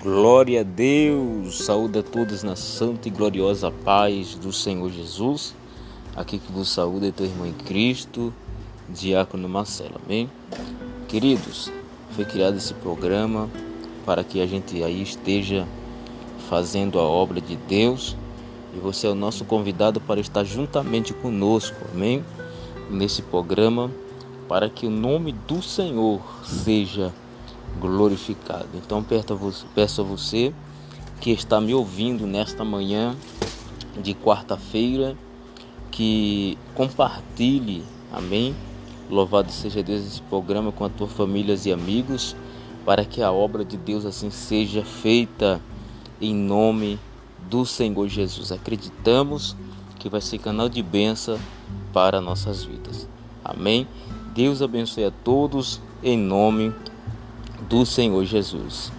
Glória a Deus! Saúde a todos na santa e gloriosa paz do Senhor Jesus. Aqui que vos saúda é teu irmão em Cristo, Diácono Marcelo. Amém? Queridos, foi criado esse programa para que a gente aí esteja fazendo a obra de Deus e você é o nosso convidado para estar juntamente conosco. Amém? Nesse programa para que o nome do Senhor seja glorificado. Então peço a você que está me ouvindo nesta manhã de quarta-feira que compartilhe, amém? Louvado seja Deus esse programa com a tua família e amigos, para que a obra de Deus assim seja feita em nome do Senhor Jesus. Acreditamos que vai ser canal de bênção para nossas vidas. Amém? Deus abençoe a todos em nome do Senhor Jesus.